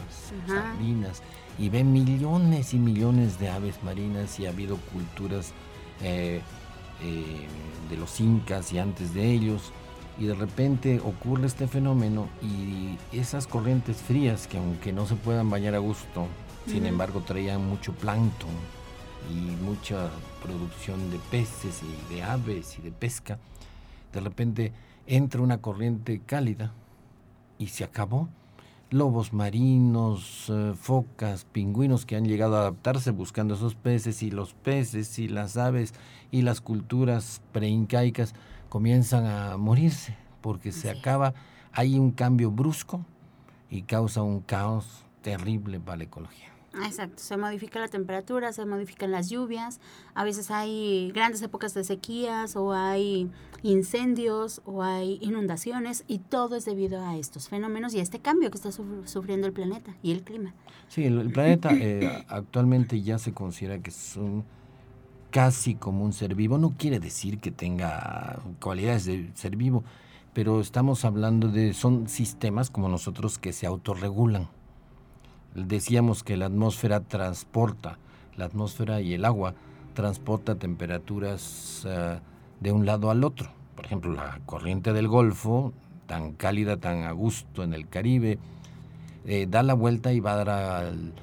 sardinas, y ven millones y millones de aves marinas y ha habido culturas eh, eh, de los incas y antes de ellos y de repente ocurre este fenómeno y esas corrientes frías que aunque no se puedan bañar a gusto, sin embargo traían mucho plancton y mucha producción de peces y de aves y de pesca, de repente entra una corriente cálida y se acabó. Lobos marinos, eh, focas, pingüinos que han llegado a adaptarse buscando esos peces y los peces y las aves y las culturas preincaicas comienzan a morirse porque se acaba, hay un cambio brusco y causa un caos terrible para la ecología. Exacto, se modifica la temperatura, se modifican las lluvias, a veces hay grandes épocas de sequías o hay incendios o hay inundaciones y todo es debido a estos fenómenos y a este cambio que está sufriendo el planeta y el clima. Sí, el, planeta eh, actualmente ya se considera que es un casi como un ser vivo. No quiere decir que tenga cualidades de ser vivo, pero estamos hablando de, son sistemas como nosotros que se autorregulan. Decíamos que la atmósfera transporta, la atmósfera y el agua transporta temperaturas eh, de un lado al otro. Por ejemplo, la corriente del Golfo, tan cálida, tan a gusto en el Caribe, eh, da la vuelta y va a dar al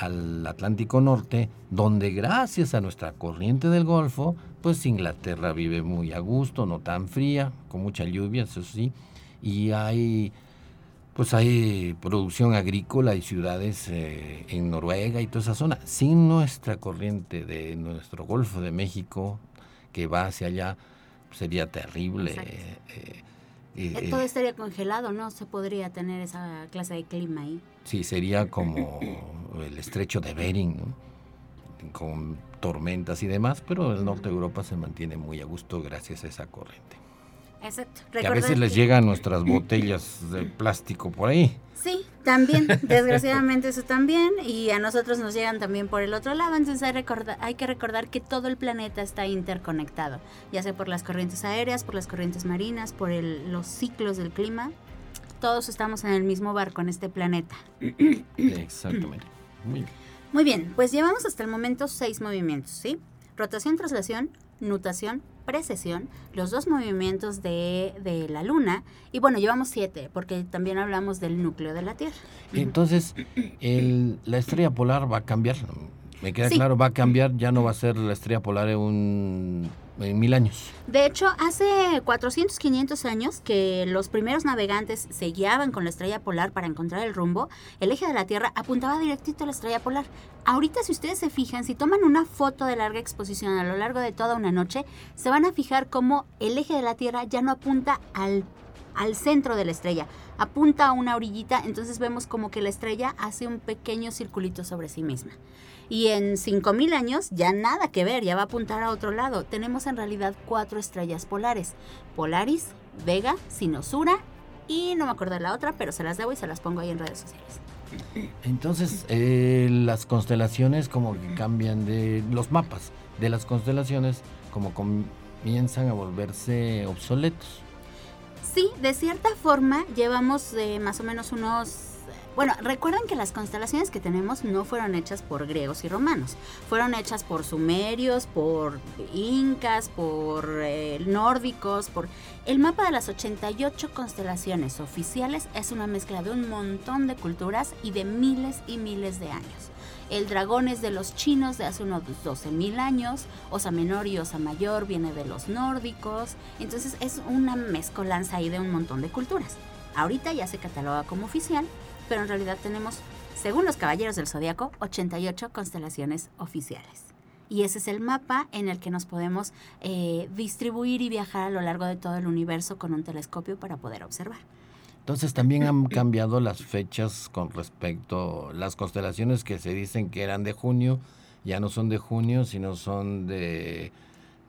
al Atlántico Norte, donde gracias a nuestra corriente del Golfo, pues Inglaterra vive muy a gusto, no tan fría, con mucha lluvia, eso sí, y hay pues hay producción agrícola y ciudades eh, en Noruega y toda esa zona. Sin nuestra corriente de nuestro Golfo de México, que va hacia allá, sería terrible. Eh, eh, todo estaría congelado, no se podría tener esa clase de clima ahí. Sí, sería como el estrecho de Bering, con tormentas y demás, pero el norte de Europa se mantiene muy a gusto gracias a esa corriente. Exacto. Que a veces les llegan nuestras botellas de plástico por ahí. Sí, también, desgraciadamente eso también, y a nosotros nos llegan también por el otro lado, entonces hay, hay que recordar que todo el planeta está interconectado, ya sea por las corrientes aéreas, por las corrientes marinas, por los ciclos del clima, todos estamos en el mismo barco en este planeta. Exactamente. Muy bien. Muy bien, pues llevamos hasta el momento seis movimientos, ¿sí? Rotación, traslación, nutación, precesión, los dos movimientos de, de, la Luna, y bueno, llevamos siete, porque también hablamos del núcleo de la Tierra. Entonces, el, la estrella polar va a cambiar, me queda claro, va a cambiar, ya no va a ser la estrella polar un en mil años. De hecho, hace 400, 500 años que los primeros navegantes se guiaban con la estrella polar para encontrar el rumbo, el eje de la Tierra apuntaba directito a la estrella polar. Ahorita, si ustedes se fijan, si toman una foto de larga exposición a lo largo de toda una noche, se van a fijar cómo el eje de la Tierra ya no apunta al al centro de la estrella, apunta a una orillita, entonces vemos como que la estrella hace un pequeño circulito sobre sí misma. Y en 5.000 años ya nada que ver, ya va a apuntar a otro lado. Tenemos en realidad cuatro estrellas polares. Polaris, Vega, Sinosura y no me acuerdo de la otra, pero se las debo y se las pongo ahí en redes sociales. Entonces, eh, las constelaciones como que cambian de los mapas de las constelaciones como comienzan a volverse obsoletos. Sí, de cierta forma llevamos eh, más o menos unos bueno, recuerden que las constelaciones que tenemos no fueron hechas por griegos y romanos, fueron hechas por sumerios, por incas, por eh, nórdicos, por... El mapa de las 88 constelaciones oficiales es una mezcla de un montón de culturas y de miles y miles de años. El dragón es de los chinos de hace unos 12.000 años, Osa Menor y Osa Mayor viene de los nórdicos, entonces es una mezcolanza ahí de un montón de culturas. Ahorita ya se cataloga como oficial, pero en realidad tenemos, según los caballeros del zodiaco, 88 constelaciones oficiales. Y ese es el mapa en el que nos podemos eh, distribuir y viajar a lo largo de todo el universo con un telescopio para poder observar. Entonces también han cambiado las fechas con respecto a las constelaciones que se dicen que eran de junio, ya no son de junio, sino son de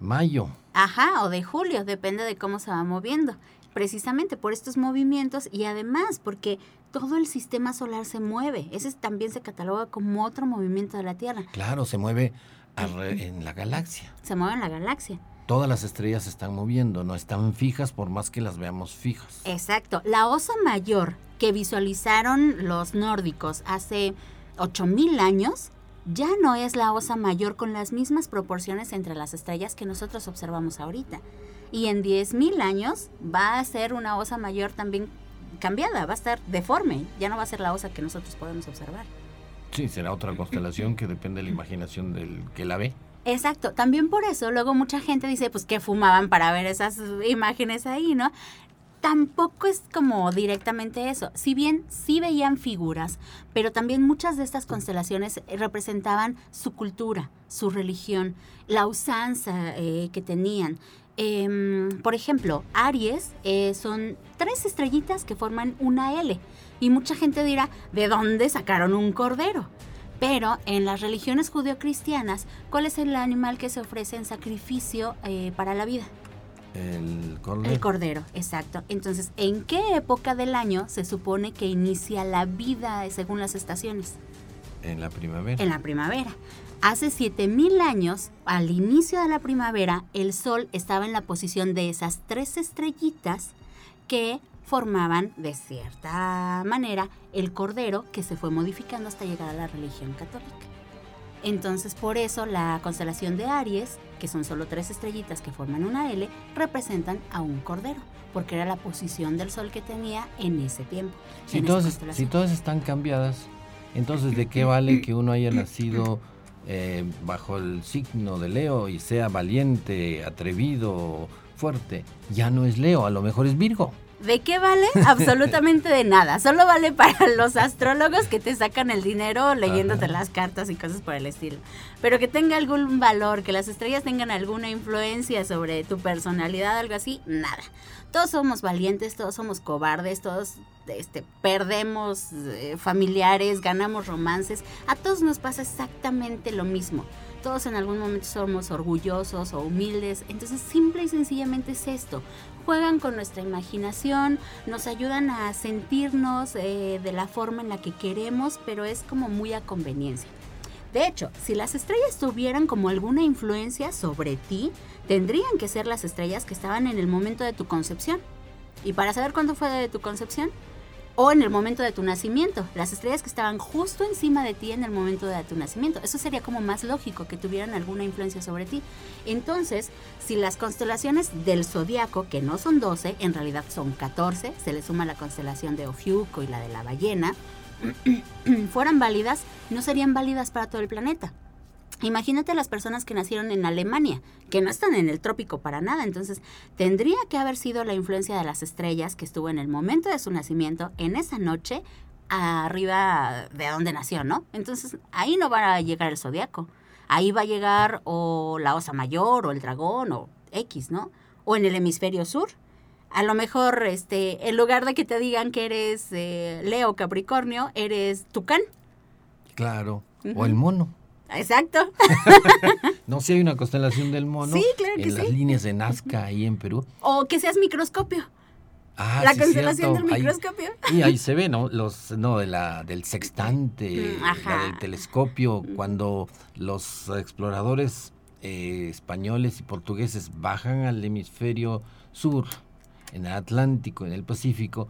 mayo. Ajá, o de julio, depende de cómo se va moviendo precisamente por estos movimientos y además porque todo el sistema solar se mueve. Ese también se cataloga como otro movimiento de la Tierra. Claro, se mueve en la galaxia. Se mueve en la galaxia. Todas las estrellas se están moviendo, no están fijas por más que las veamos fijas. Exacto. La osa mayor que visualizaron los nórdicos hace 8000 años ya no es la osa mayor con las mismas proporciones entre las estrellas que nosotros observamos ahorita. Y en 10.000 años va a ser una osa mayor también cambiada, va a estar deforme, ya no va a ser la osa que nosotros podemos observar. Sí, será otra constelación que depende de la imaginación del que la ve. Exacto, también por eso luego mucha gente dice pues que fumaban para ver esas imágenes ahí, ¿no? Tampoco es como directamente eso. Si bien sí veían figuras, pero también muchas de estas constelaciones representaban su cultura, su religión, la usanza eh, que tenían. Em, por ejemplo, Aries eh, son tres estrellitas que forman una L. Y mucha gente dirá, ¿de dónde sacaron un cordero? Pero en las religiones judeocristianas, ¿cuál es el animal que se ofrece en sacrificio eh, para la vida? El cordero. El cordero, exacto. Entonces, ¿en qué época del año se supone que inicia la vida según las estaciones? En la primavera. En la primavera. Hace 7000 años, al inicio de la primavera, el Sol estaba en la posición de esas tres estrellitas que formaban de cierta manera el cordero que se fue modificando hasta llegar a la religión católica. Entonces, por eso la constelación de Aries, que son solo tres estrellitas que forman una L, representan a un cordero, porque era la posición del sol que tenía en ese tiempo. Si, todas, si todas están cambiadas, entonces ¿de qué vale que uno haya nacido eh, bajo el signo de Leo y sea valiente, atrevido, fuerte, ya no es Leo, a lo mejor es Virgo. ¿De qué vale? Absolutamente de nada. Solo vale para los astrólogos que te sacan el dinero leyéndote las cartas y cosas por el estilo. Pero que tenga algún valor, que las estrellas tengan alguna influencia sobre tu personalidad, algo así, nada. Todos somos valientes, todos somos cobardes, todos este, perdemos eh, familiares, ganamos romances. A todos nos pasa exactamente lo mismo. Todos en algún momento somos orgullosos o humildes. Entonces, simple y sencillamente es esto. Juegan con nuestra imaginación, nos ayudan a sentirnos eh, de la forma en la que queremos, pero es como muy a conveniencia. De hecho, si las estrellas tuvieran como alguna influencia sobre ti, tendrían que ser las estrellas que estaban en el momento de tu concepción. Y para saber cuándo fue de tu concepción, o en el momento de tu nacimiento, las estrellas que estaban justo encima de ti en el momento de tu nacimiento. Eso sería como más lógico que tuvieran alguna influencia sobre ti. Entonces, si las constelaciones del zodiaco, que no son 12, en realidad son 14, se le suma la constelación de Ofiuco y la de la ballena, fueran válidas, no serían válidas para todo el planeta. Imagínate las personas que nacieron en Alemania, que no están en el trópico para nada, entonces tendría que haber sido la influencia de las estrellas que estuvo en el momento de su nacimiento, en esa noche, arriba de donde nació, ¿no? Entonces ahí no va a llegar el zodiaco, ahí va a llegar o la osa mayor o el dragón o X, ¿no? O en el hemisferio sur. A lo mejor, este, en lugar de que te digan que eres eh, Leo Capricornio, eres Tucán. Claro. O el mono. Exacto. no, si hay una constelación del mono. Sí, claro que en las líneas de Nazca ahí en Perú. O que seas microscopio. Ah, la constelación del microscopio. y ahí se ve, ¿no? Los, no, de la, del sextante, mm, la del telescopio, cuando los exploradores eh, españoles y portugueses bajan al hemisferio sur, en el Atlántico, en el Pacífico,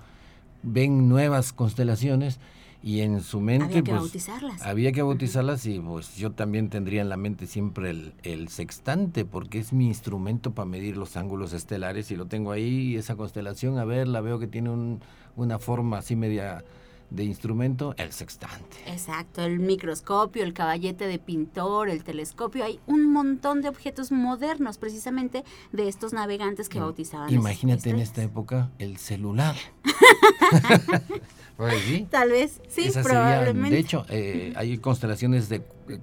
ven nuevas constelaciones y en su mente había que pues, bautizarlas. había que bautizarlas y pues yo también tendría en la mente siempre el, el, sextante porque es mi instrumento para medir los ángulos estelares y lo tengo ahí esa constelación a ver la veo que tiene un, una forma así media de instrumento el sextante. Exacto el microscopio el caballete de pintor el telescopio hay un montón de objetos modernos precisamente de estos navegantes que bautizaban imagínate en esta época el celular. Tal vez, sí, probablemente. de hecho, eh, hay constelaciones de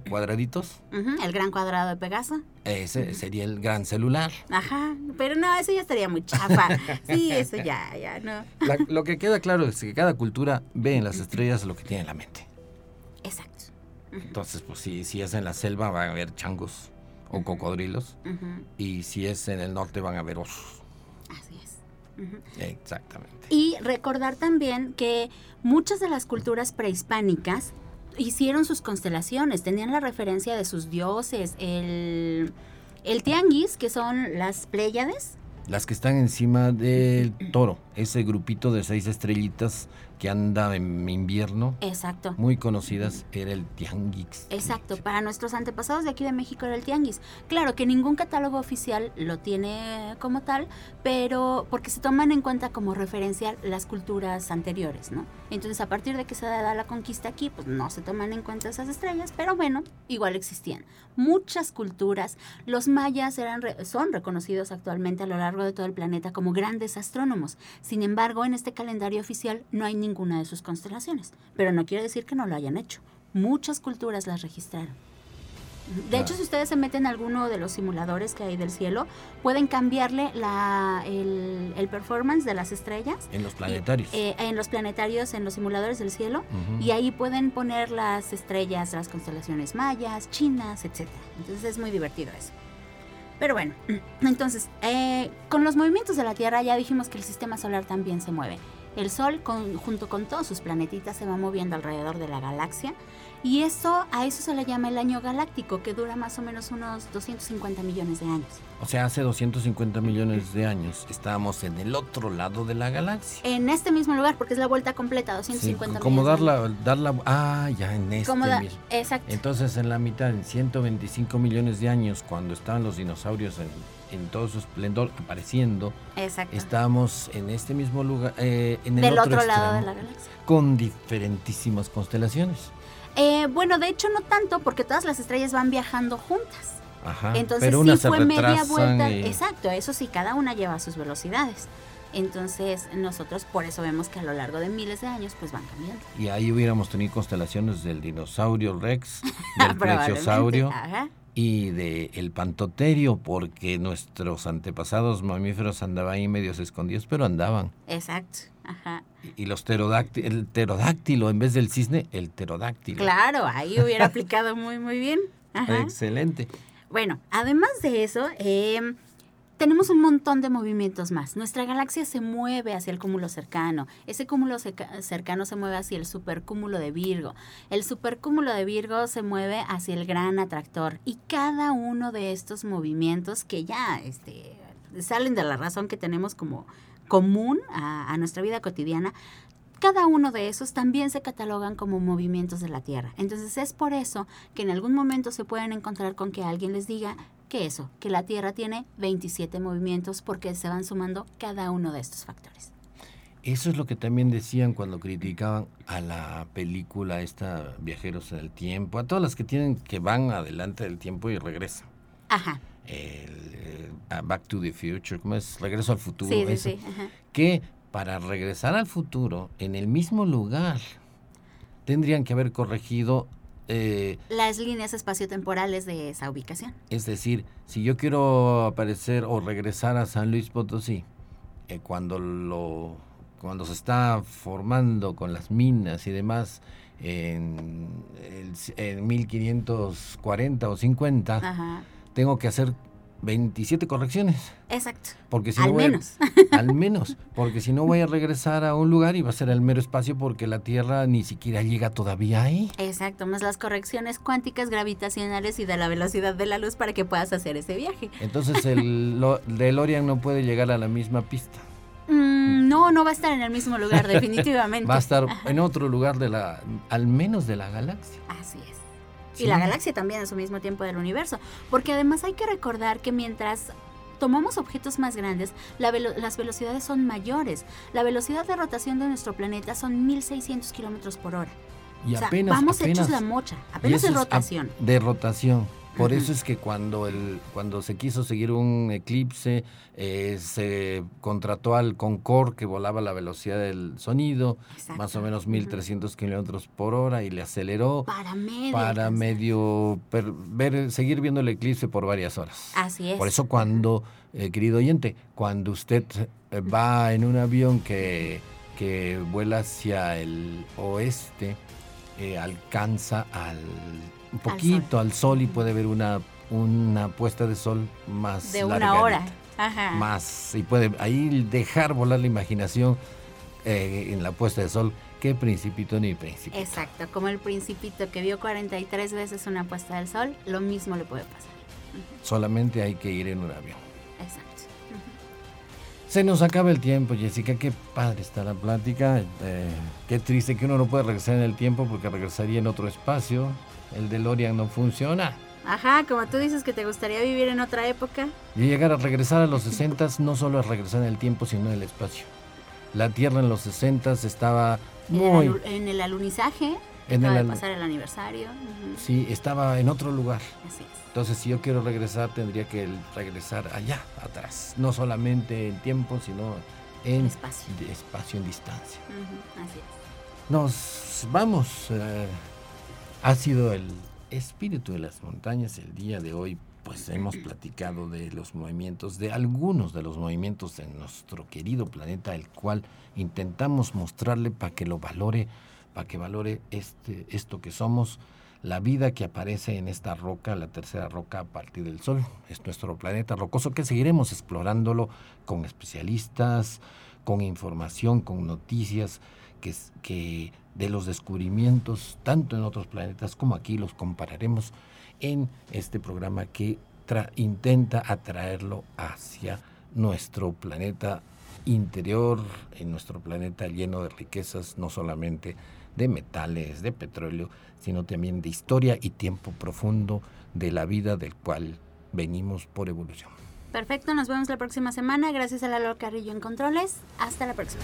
cuadraditos. el gran cuadrado de Pegaso. Ese sería el gran celular. Ajá, pero no, eso ya estaría muy chafa. sí, eso ya, ya, no. lo que queda claro es que cada cultura ve en las estrellas lo que tiene en la mente. Exacto. Entonces, pues si, si es en la selva van a haber changos o cocodrilos. Y si es en el norte van a haber osos. Así es. Exactamente. Y recordar también que muchas de las culturas prehispánicas hicieron sus constelaciones, tenían la referencia de sus dioses, el, el tianguis, que son las Pléyades. Las que están encima del toro, ese grupito de seis estrellitas que anda en invierno. Exacto. Muy conocidas, era el tianguis. Exacto, para nuestros antepasados de aquí de México era el tianguis. Claro que ningún catálogo oficial lo tiene como tal, pero porque se toman en cuenta como referencia las culturas anteriores, ¿no? Entonces, a partir de que se da la conquista aquí, pues no se toman en cuenta esas estrellas, pero bueno, igual existían. Muchas culturas, los mayas eran son reconocidos actualmente a lo largo de todo el planeta como grandes astrónomos. Sin embargo, en este calendario oficial no hay ninguna de sus constelaciones, pero no quiere decir que no lo hayan hecho. Muchas culturas las registraron. De hecho, si ustedes se meten en alguno de los simuladores que hay del cielo, pueden cambiarle la, el, performance de las estrellas. En los planetarios. Eh, en los planetarios, en los simuladores del cielo. Y ahí pueden poner las estrellas, las constelaciones mayas, chinas, etc. Entonces es muy divertido eso. Pero bueno, entonces, eh, con los movimientos de la Tierra ya dijimos que el sistema solar también se mueve. El Sol, junto con todos sus planetitas, se va moviendo alrededor de la galaxia. Y eso, a eso se le llama el año galáctico, que dura más o menos unos 250 millones de años. O sea, hace 250 millones de años estábamos en el otro lado de la galaxia. En este mismo lugar, porque es la vuelta completa, 250 sí, como millones. Como dar la, Ah, ya en este mismo. Exacto. Entonces, en la mitad, en 125 millones de años, cuando estaban los dinosaurios en en todo su esplendor apareciendo. Exacto. Estamos en este mismo lugar, eh, en el Del otro, lado de la galaxia. Con diferentísimas constelaciones. Eh, bueno, de hecho no tanto, porque todas las estrellas van viajando juntas. Ajá, Entonces pero sí fue media vuelta. Exacto, eso sí, cada una lleva sus velocidades. Entonces nosotros por eso vemos que a lo largo de miles de años pues van cambiando. Y ahí hubiéramos tenido constelaciones del dinosaurio Rex, del plesiosaurio, y de el pantoterio, porque nuestros antepasados mamíferos andaban ahí medios escondidos, pero andaban. Exacto. Ajá. Y, los pterodáctilos, el pterodáctilo, en vez del cisne, el pterodáctilo. Claro, ahí hubiera aplicado muy, muy bien. Excelente. Bueno, además de eso, eh, tenemos un montón de movimientos más. Nuestra galaxia se mueve hacia el cúmulo cercano. Ese cúmulo cercano se mueve hacia el supercúmulo de Virgo. El supercúmulo de Virgo se mueve hacia el gran atractor. Y cada uno de estos movimientos que ya este, salen de la razón que tenemos como común a, a nuestra vida cotidiana, cada uno de esos también se catalogan como movimientos de la Tierra. Entonces es por eso que en algún momento se pueden encontrar con que alguien les diga, que eso, que la Tierra tiene 27 movimientos porque se van sumando cada uno de estos factores. Eso es lo que también decían cuando criticaban a la película esta Viajeros en el Tiempo, a todas las que tienen que van adelante del tiempo y regresan. Ajá. El, Back to the Future, ¿cómo es? Regreso al futuro. Sí, eso, sí, Ajá. Que para regresar al futuro, en el mismo lugar, tendrían que haber corregido eh, las líneas espaciotemporales de esa ubicación. Es decir, si yo quiero aparecer o regresar a San Luis Potosí, eh, cuando lo cuando se está formando con las minas y demás en, en 1540 o 50, tengo que hacer 27 correcciones. Exacto. Porque si al no menos. al menos. Porque si no voy a regresar a un lugar y va a ser el mero espacio porque la Tierra ni siquiera llega todavía ahí. Exacto, más las correcciones cuánticas, gravitacionales y de la velocidad de la luz para que puedas hacer ese viaje. Entonces el DeLorean no puede llegar a la misma pista. Mm, no, no va a estar en el mismo lugar, definitivamente. va a estar en otro lugar de la, al menos de la galaxia. Así es y la galaxia también a su mismo tiempo del universo. Porque además hay que recordar que mientras tomamos objetos más grandes, las velocidades son mayores. La velocidad de rotación de nuestro planeta son 1600 kilómetros por hora. Y apenas, vamos hechos la mocha, apenas en rotación. De rotación. Por eso es que cuando, el, cuando se quiso seguir un eclipse, eh, se contrató al Concorde que volaba a la velocidad del sonido, más o menos 1300 kilómetros por hora, y le aceleró para medio, para medio ver, seguir viendo el eclipse por varias horas. Así es. Por eso cuando, eh, querido oyente, cuando usted eh, va en un avión que, que vuela hacia el oeste, alcanza al un poquito al sol. y puede ver una, una puesta de sol más de una hora. más y puede ahí dejar volar la imaginación eh, en la puesta de sol que principito ni principito. Exacto, como el principito que vio 43 veces una puesta del sol, lo mismo le puede pasar. Solamente hay que ir en un avión. Exacto. Se nos acaba el tiempo, Jessica. Qué padre está la plática. Eh, qué triste que uno no puede regresar en el tiempo porque regresaría en otro espacio. El DeLorean no funciona. Ajá, como tú dices que te gustaría vivir en otra época. Y llegar a regresar a los 60 no solo es regresar en el tiempo, sino en el espacio. La Tierra en los 60 estaba muy... En el, alunizaje, en el, de pasar el aniversario. Sí, estaba en otro lugar. Así es. Entonces, si yo quiero regresar, tendría que regresar allá, atrás. No solamente en tiempo, sino en espacio, espacio en distancia. Así es. Nos vamos. Eh, ha sido el espíritu de las montañas el día de hoy. Pues hemos platicado de los movimientos, de algunos de los movimientos de nuestro querido planeta, el cual intentamos mostrarle para que lo valore, para que valore este, esto que somos la vida que aparece en esta roca, la tercera roca a partir del Sol. Es nuestro planeta rocoso que seguiremos explorándolo con especialistas, con información, con noticias que, que de los descubrimientos, tanto en otros planetas como aquí, los compararemos en este programa que intenta atraerlo hacia nuestro planeta interior, en nuestro planeta lleno de riquezas, no solamente de metales, de petróleo, sino también de historia y tiempo profundo de la vida del cual venimos por evolución. Perfecto, nos vemos la próxima semana. Gracias a Lalo Carrillo en Controles. Hasta la próxima.